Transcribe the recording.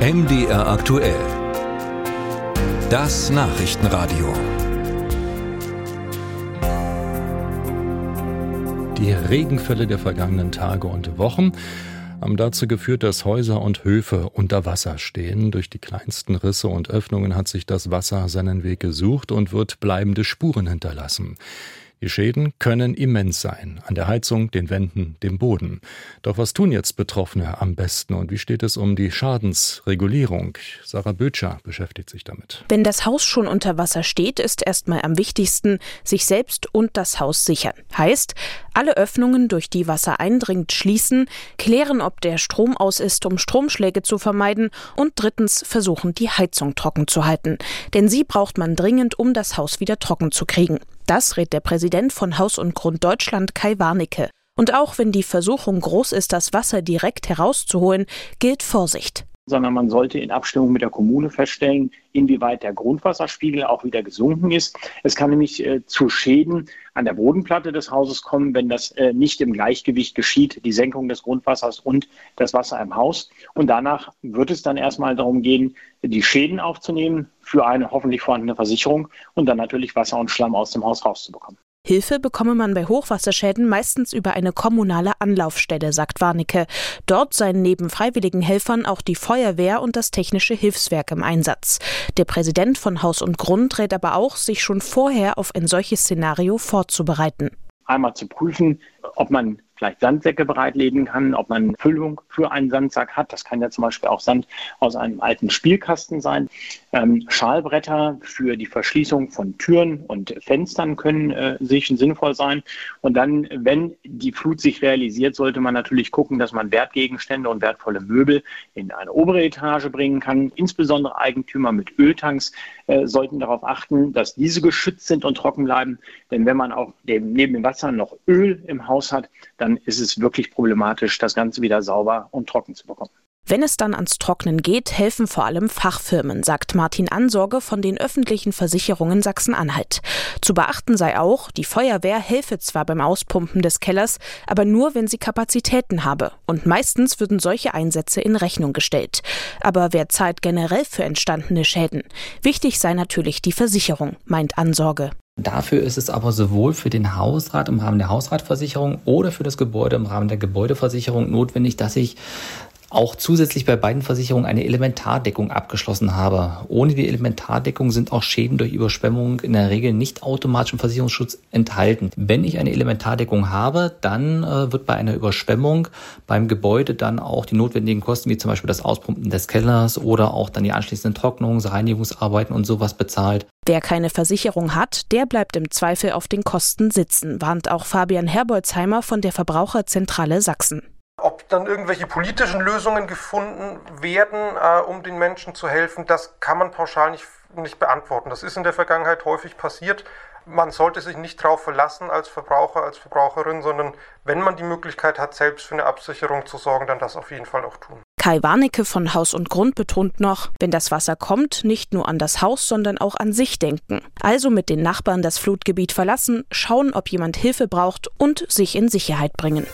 MDR aktuell. Das Nachrichtenradio. Die Regenfälle der vergangenen Tage und Wochen haben dazu geführt, dass Häuser und Höfe unter Wasser stehen. Durch die kleinsten Risse und Öffnungen hat sich das Wasser seinen Weg gesucht und wird bleibende Spuren hinterlassen. Die Schäden können immens sein, an der Heizung, den Wänden, dem Boden. Doch was tun jetzt Betroffene am besten und wie steht es um die Schadensregulierung? Sarah Bötscher beschäftigt sich damit. Wenn das Haus schon unter Wasser steht, ist erstmal am wichtigsten, sich selbst und das Haus sichern. Heißt, alle Öffnungen, durch die Wasser eindringt, schließen, klären, ob der Strom aus ist, um Stromschläge zu vermeiden und drittens versuchen, die Heizung trocken zu halten. Denn sie braucht man dringend, um das Haus wieder trocken zu kriegen. Das rät der Präsident von Haus und Grund Deutschland Kai Warnecke. Und auch wenn die Versuchung groß ist, das Wasser direkt herauszuholen, gilt Vorsicht sondern man sollte in Abstimmung mit der Kommune feststellen, inwieweit der Grundwasserspiegel auch wieder gesunken ist. Es kann nämlich äh, zu Schäden an der Bodenplatte des Hauses kommen, wenn das äh, nicht im Gleichgewicht geschieht, die Senkung des Grundwassers und das Wasser im Haus. Und danach wird es dann erstmal darum gehen, die Schäden aufzunehmen für eine hoffentlich vorhandene Versicherung und dann natürlich Wasser und Schlamm aus dem Haus rauszubekommen. Hilfe bekomme man bei Hochwasserschäden meistens über eine kommunale Anlaufstelle, sagt Warnecke. Dort seien neben freiwilligen Helfern auch die Feuerwehr und das technische Hilfswerk im Einsatz. Der Präsident von Haus und Grund rät aber auch, sich schon vorher auf ein solches Szenario vorzubereiten. Einmal zu prüfen, ob man vielleicht Sandsäcke bereitlegen kann, ob man Füllung für einen Sandsack hat. Das kann ja zum Beispiel auch Sand aus einem alten Spielkasten sein. Ähm, Schalbretter für die Verschließung von Türen und Fenstern können äh, sicher sinnvoll sein. Und dann, wenn die Flut sich realisiert, sollte man natürlich gucken, dass man Wertgegenstände und wertvolle Möbel in eine obere Etage bringen kann. Insbesondere Eigentümer mit Öltanks äh, sollten darauf achten, dass diese geschützt sind und trocken bleiben. Denn wenn man auch dem, neben dem Wasser noch Öl im Haus hat, dann dann ist es wirklich problematisch, das Ganze wieder sauber und trocken zu bekommen. Wenn es dann ans Trocknen geht, helfen vor allem Fachfirmen, sagt Martin Ansorge von den öffentlichen Versicherungen Sachsen-Anhalt. Zu beachten sei auch, die Feuerwehr helfe zwar beim Auspumpen des Kellers, aber nur, wenn sie Kapazitäten habe. Und meistens würden solche Einsätze in Rechnung gestellt. Aber wer zahlt generell für entstandene Schäden? Wichtig sei natürlich die Versicherung, meint Ansorge. Dafür ist es aber sowohl für den Hausrat im Rahmen der Hausratversicherung oder für das Gebäude im Rahmen der Gebäudeversicherung notwendig, dass ich auch zusätzlich bei beiden Versicherungen eine Elementardeckung abgeschlossen habe. Ohne die Elementardeckung sind auch Schäden durch Überschwemmung in der Regel nicht automatisch im Versicherungsschutz enthalten. Wenn ich eine Elementardeckung habe, dann äh, wird bei einer Überschwemmung beim Gebäude dann auch die notwendigen Kosten, wie zum Beispiel das Auspumpen des Kellers oder auch dann die anschließenden Trocknungs-, Reinigungsarbeiten und sowas bezahlt. Wer keine Versicherung hat, der bleibt im Zweifel auf den Kosten sitzen, warnt auch Fabian Herbolzheimer von der Verbraucherzentrale Sachsen. Ob dann irgendwelche politischen Lösungen gefunden werden, äh, um den Menschen zu helfen, das kann man pauschal nicht, nicht beantworten. Das ist in der Vergangenheit häufig passiert. Man sollte sich nicht darauf verlassen als Verbraucher, als Verbraucherin, sondern wenn man die Möglichkeit hat, selbst für eine Absicherung zu sorgen, dann das auf jeden Fall auch tun. Kai Warnecke von Haus und Grund betont noch, wenn das Wasser kommt, nicht nur an das Haus, sondern auch an sich denken. Also mit den Nachbarn das Flutgebiet verlassen, schauen, ob jemand Hilfe braucht und sich in Sicherheit bringen.